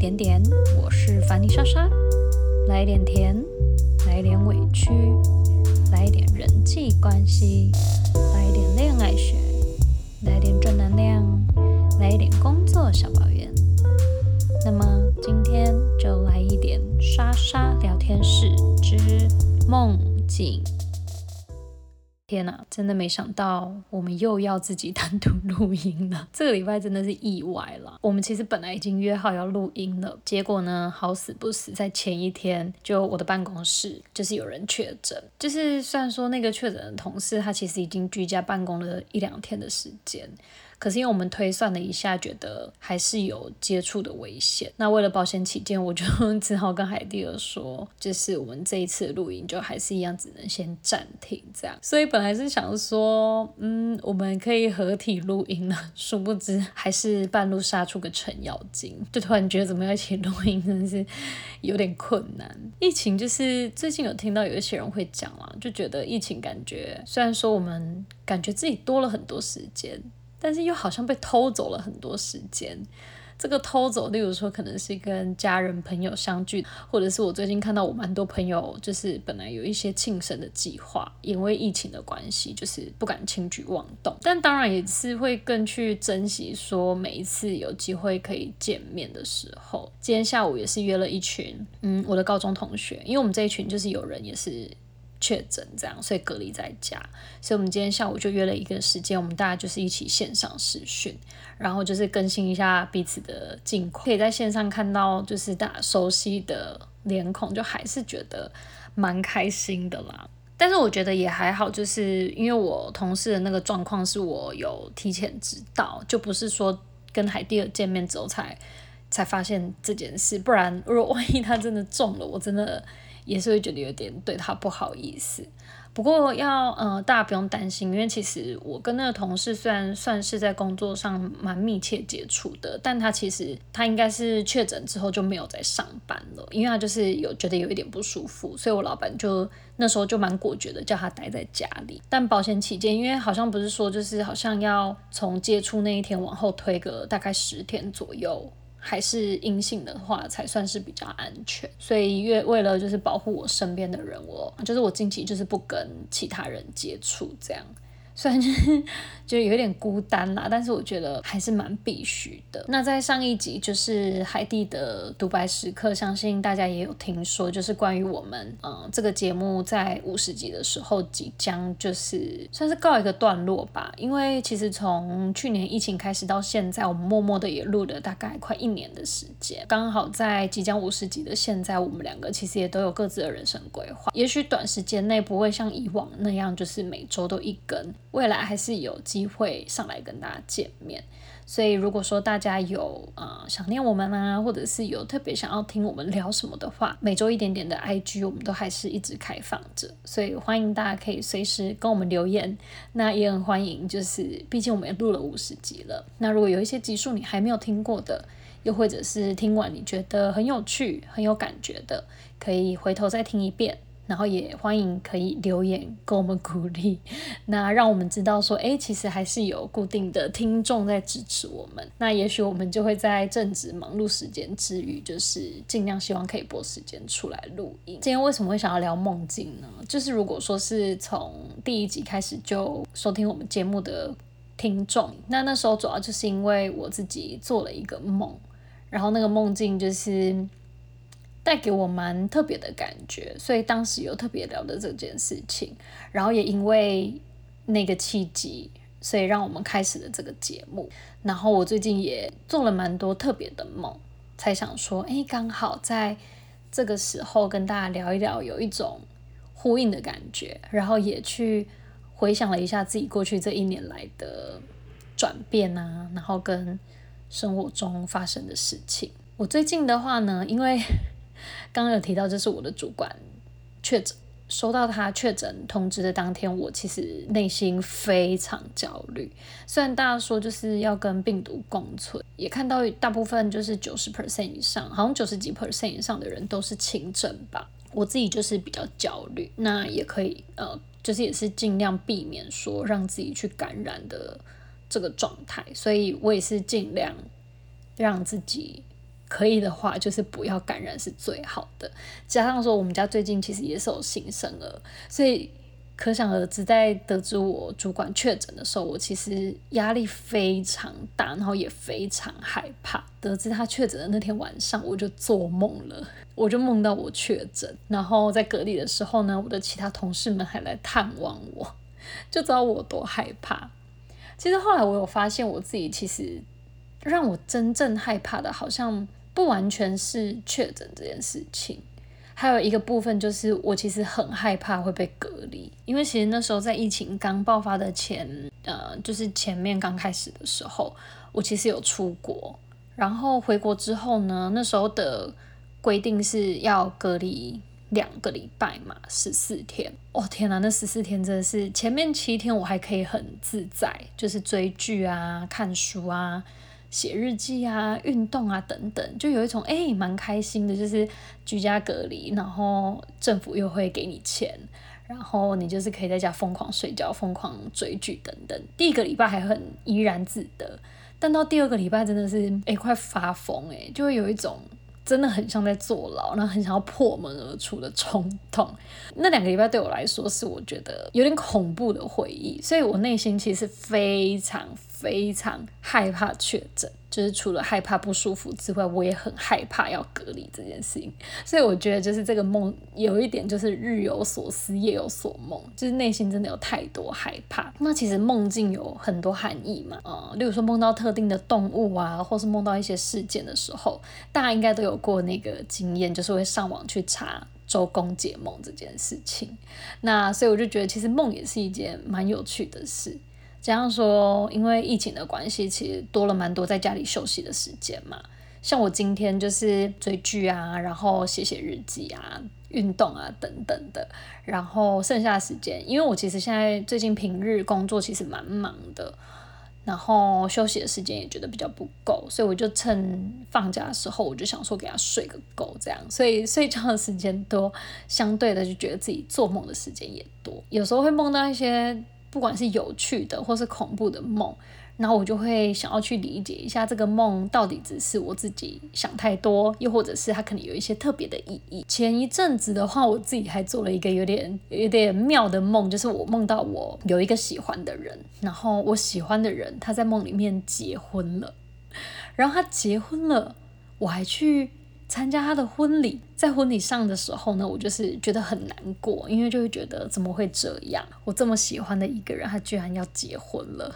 点点，我是凡妮莎莎，来点甜，来点委屈，来点人际关系，来点恋爱学，来点正能量，来一点工作小抱怨。那么今天就来一点莎莎聊天室之梦境。天呐，真的没想到我们又要自己 单独录音了。这个礼拜真的是意外了。我们其实本来已经约好要录音了，结果呢，好死不死，在前一天就我的办公室就是有人确诊。就是虽然说那个确诊的同事他其实已经居家办公了一两天的时间。可是因为我们推算了一下，觉得还是有接触的危险。那为了保险起见，我就只好跟海蒂尔说，就是我们这一次录音就还是一样，只能先暂停这样。所以本来是想说，嗯，我们可以合体录音了，殊不知还是半路杀出个程咬金，就突然觉得怎么要一起录音，真的是有点困难。疫情就是最近有听到有一些人会讲啊，就觉得疫情感觉虽然说我们感觉自己多了很多时间。但是又好像被偷走了很多时间。这个偷走，例如说可能是跟家人朋友相聚，或者是我最近看到我蛮多朋友，就是本来有一些庆生的计划，因为疫情的关系，就是不敢轻举妄动。但当然也是会更去珍惜说每一次有机会可以见面的时候。今天下午也是约了一群，嗯，我的高中同学，因为我们这一群就是有人也是。确诊这样，所以隔离在家。所以我们今天下午就约了一个时间，我们大家就是一起线上视讯，然后就是更新一下彼此的近况，可以在线上看到就是大家熟悉的脸孔，就还是觉得蛮开心的啦。但是我觉得也还好，就是因为我同事的那个状况是我有提前知道，就不是说跟海蒂尔见面之后才才发现这件事，不然如果万一他真的中了，我真的。也是会觉得有点对他不好意思，不过要呃大家不用担心，因为其实我跟那个同事虽然算是在工作上蛮密切接触的，但他其实他应该是确诊之后就没有在上班了，因为他就是有觉得有一点不舒服，所以我老板就那时候就蛮果决的叫他待在家里。但保险起见，因为好像不是说就是好像要从接触那一天往后推个大概十天左右。还是阴性的话才算是比较安全，所以越为了就是保护我身边的人，我就是我近期就是不跟其他人接触这样。虽然就是 就有点孤单啦，但是我觉得还是蛮必须的。那在上一集就是海蒂的独白时刻，相信大家也有听说，就是关于我们嗯这个节目在五十集的时候即将就是算是告一个段落吧。因为其实从去年疫情开始到现在，我们默默的也录了大概快一年的时间，刚好在即将五十集的现在，我们两个其实也都有各自的人生规划，也许短时间内不会像以往那样，就是每周都一根。未来还是有机会上来跟大家见面，所以如果说大家有啊想念我们啊，或者是有特别想要听我们聊什么的话，每周一点点的 IG 我们都还是一直开放着，所以欢迎大家可以随时跟我们留言。那也很欢迎，就是毕竟我们也录了五十集了，那如果有一些集数你还没有听过的，又或者是听完你觉得很有趣、很有感觉的，可以回头再听一遍。然后也欢迎可以留言给我们鼓励，那让我们知道说，哎，其实还是有固定的听众在支持我们。那也许我们就会在正值忙碌时间之余，就是尽量希望可以拨时间出来录音。今天为什么会想要聊梦境呢？就是如果说是从第一集开始就收听我们节目的听众，那那时候主要就是因为我自己做了一个梦，然后那个梦境就是。带给我蛮特别的感觉，所以当时有特别聊的这件事情，然后也因为那个契机，所以让我们开始了这个节目。然后我最近也做了蛮多特别的梦，才想说，哎，刚好在这个时候跟大家聊一聊，有一种呼应的感觉。然后也去回想了一下自己过去这一年来的转变啊，然后跟生活中发生的事情。我最近的话呢，因为刚刚有提到，这是我的主管确诊，收到他确诊通知的当天，我其实内心非常焦虑。虽然大家说就是要跟病毒共存，也看到大部分就是九十 percent 以上，好像九十几 percent 以上的人都是轻症吧。我自己就是比较焦虑，那也可以呃，就是也是尽量避免说让自己去感染的这个状态，所以我也是尽量让自己。可以的话，就是不要感染是最好的。加上说，我们家最近其实也是有新生儿，所以。可想而知，在得知我主管确诊的时候，我其实压力非常大，然后也非常害怕。得知他确诊的那天晚上，我就做梦了，我就梦到我确诊，然后在隔离的时候呢，我的其他同事们还来探望我，就知道我多害怕。其实后来我有发现，我自己其实让我真正害怕的，好像不完全是确诊这件事情。还有一个部分就是，我其实很害怕会被隔离，因为其实那时候在疫情刚爆发的前，呃，就是前面刚开始的时候，我其实有出国，然后回国之后呢，那时候的规定是要隔离两个礼拜嘛，十四天。哦天哪，那十四天真的是前面七天我还可以很自在，就是追剧啊、看书啊。写日记啊，运动啊，等等，就有一种哎，蛮开心的，就是居家隔离，然后政府又会给你钱，然后你就是可以在家疯狂睡觉、疯狂追剧等等。第一个礼拜还很怡然自得，但到第二个礼拜真的是哎，快发疯哎，就会有一种真的很像在坐牢，然后很想要破门而出的冲动。那两个礼拜对我来说是我觉得有点恐怖的回忆，所以我内心其实非常。非常害怕确诊，就是除了害怕不舒服之外，我也很害怕要隔离这件事情。所以我觉得，就是这个梦有一点，就是日有所思，夜有所梦，就是内心真的有太多害怕。那其实梦境有很多含义嘛，呃，例如说梦到特定的动物啊，或是梦到一些事件的时候，大家应该都有过那个经验，就是会上网去查周公解梦这件事情。那所以我就觉得，其实梦也是一件蛮有趣的事。这样说，因为疫情的关系，其实多了蛮多在家里休息的时间嘛。像我今天就是追剧啊，然后写写日记啊，运动啊等等的。然后剩下的时间，因为我其实现在最近平日工作其实蛮忙的，然后休息的时间也觉得比较不够，所以我就趁放假的时候，我就想说给他睡个够这样。所以睡觉的时间多，相对的就觉得自己做梦的时间也多，有时候会梦到一些。不管是有趣的或是恐怖的梦，然后我就会想要去理解一下这个梦到底只是我自己想太多，又或者是它可能有一些特别的意义。前一阵子的话，我自己还做了一个有点有点妙的梦，就是我梦到我有一个喜欢的人，然后我喜欢的人他在梦里面结婚了，然后他结婚了，我还去。参加他的婚礼，在婚礼上的时候呢，我就是觉得很难过，因为就会觉得怎么会这样？我这么喜欢的一个人，他居然要结婚了。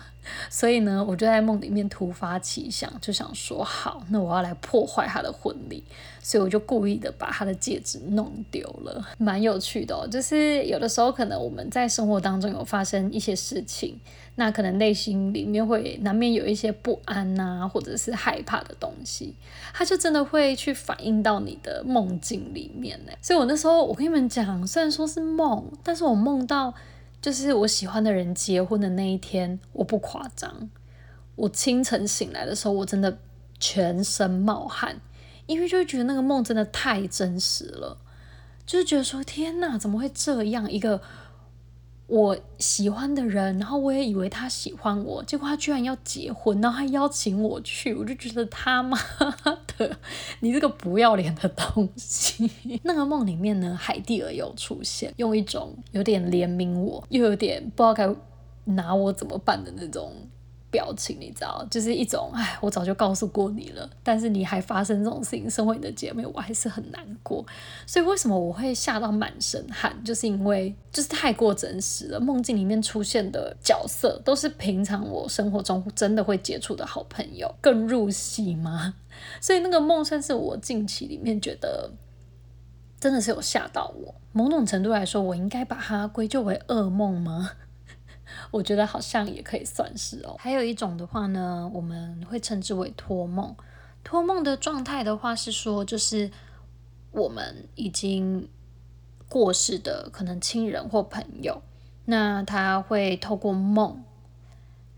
所以呢，我就在梦里面突发奇想，就想说好，那我要来破坏他的婚礼。所以我就故意的把他的戒指弄丢了，蛮有趣的哦。就是有的时候可能我们在生活当中有发生一些事情。那可能内心里面会难免有一些不安呐，或者是害怕的东西，他就真的会去反映到你的梦境里面呢。所以我那时候我跟你们讲，虽然说是梦，但是我梦到就是我喜欢的人结婚的那一天，我不夸张，我清晨醒来的时候，我真的全身冒汗，因为就觉得那个梦真的太真实了，就是觉得说天哪，怎么会这样一个。我喜欢的人，然后我也以为他喜欢我，结果他居然要结婚，然后还邀请我去，我就觉得他妈的，你这个不要脸的东西！那个梦里面呢，海蒂尔有出现，用一种有点怜悯我，又有点不知道该拿我怎么办的那种。表情你知道，就是一种哎，我早就告诉过你了，但是你还发生这种事情，身为你的姐妹，我还是很难过。所以为什么我会吓到满身汗，就是因为就是太过真实了。梦境里面出现的角色都是平常我生活中真的会接触的好朋友，更入戏吗？所以那个梦算是我近期里面觉得真的是有吓到我。某种程度来说，我应该把它归咎为噩梦吗？我觉得好像也可以算是哦。还有一种的话呢，我们会称之为托梦。托梦的状态的话是说，就是我们已经过世的可能亲人或朋友，那他会透过梦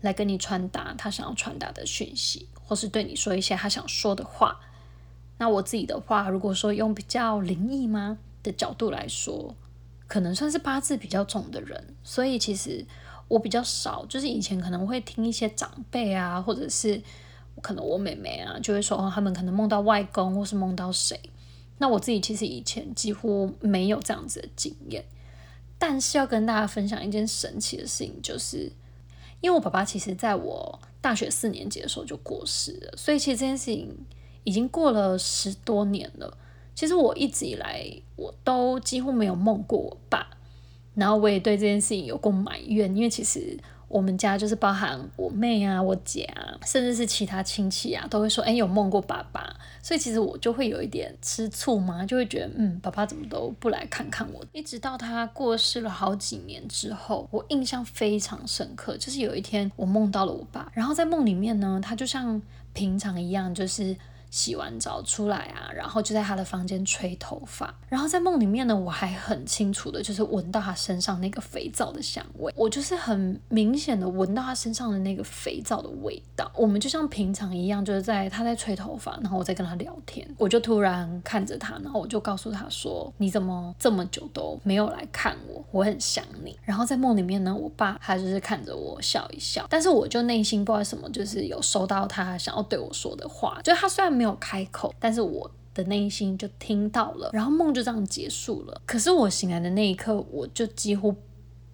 来跟你传达他想要传达的讯息，或是对你说一些他想说的话。那我自己的话，如果说用比较灵异吗的角度来说，可能算是八字比较重的人，所以其实。我比较少，就是以前可能会听一些长辈啊，或者是可能我妹妹啊就会说，哦，他们可能梦到外公或是梦到谁。那我自己其实以前几乎没有这样子的经验，但是要跟大家分享一件神奇的事情，就是因为我爸爸其实在我大学四年级的时候就过世了，所以其实这件事情已经过了十多年了。其实我一直以来我都几乎没有梦过我爸，然后我也对这件事情有过埋怨，因为其实。我们家就是包含我妹啊、我姐啊，甚至是其他亲戚啊，都会说：“哎，有梦过爸爸。”所以其实我就会有一点吃醋嘛，就会觉得：“嗯，爸爸怎么都不来看看我？”一直到他过世了好几年之后，我印象非常深刻，就是有一天我梦到了我爸，然后在梦里面呢，他就像平常一样，就是。洗完澡出来啊，然后就在他的房间吹头发，然后在梦里面呢，我还很清楚的，就是闻到他身上那个肥皂的香味，我就是很明显的闻到他身上的那个肥皂的味道。我们就像平常一样，就是在他在吹头发，然后我在跟他聊天，我就突然看着他，然后我就告诉他说：“你怎么这么久都没有来看我？我很想你。”然后在梦里面呢，我爸他就是看着我笑一笑，但是我就内心不知道什么，就是有收到他想要对我说的话，就他虽然。没有开口，但是我的内心就听到了，然后梦就这样结束了。可是我醒来的那一刻，我就几乎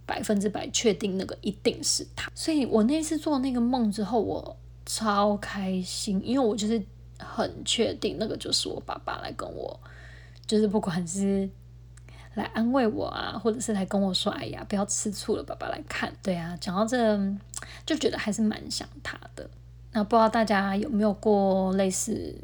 百分之百确定那个一定是他。所以我那次做那个梦之后，我超开心，因为我就是很确定那个就是我爸爸来跟我，就是不管是来安慰我啊，或者是来跟我说：“哎呀，不要吃醋了，爸爸来看。”对啊，讲到这就觉得还是蛮想他的。那不知道大家有没有过类似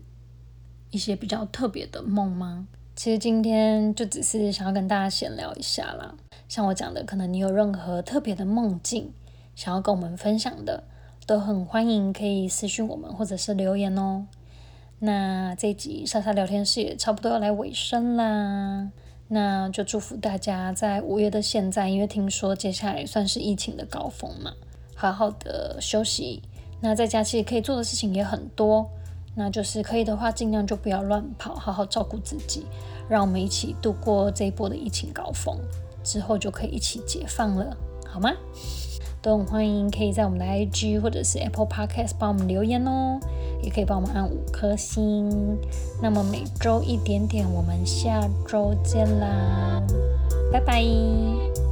一些比较特别的梦吗？其实今天就只是想要跟大家闲聊一下啦。像我讲的，可能你有任何特别的梦境想要跟我们分享的，都很欢迎可以私信我们或者是留言哦。那这一集莎莎聊天室也差不多要来尾声啦，那就祝福大家在五月的现在，因为听说接下来算是疫情的高峰嘛，好好的休息。那在家其实可以做的事情也很多，那就是可以的话，尽量就不要乱跑，好好照顾自己。让我们一起度过这一波的疫情高峰，之后就可以一起解放了，好吗？都很欢迎可以在我们的 IG 或者是 Apple Podcast 帮我们留言哦，也可以帮我们按五颗星。那么每周一点点，我们下周见啦，拜拜。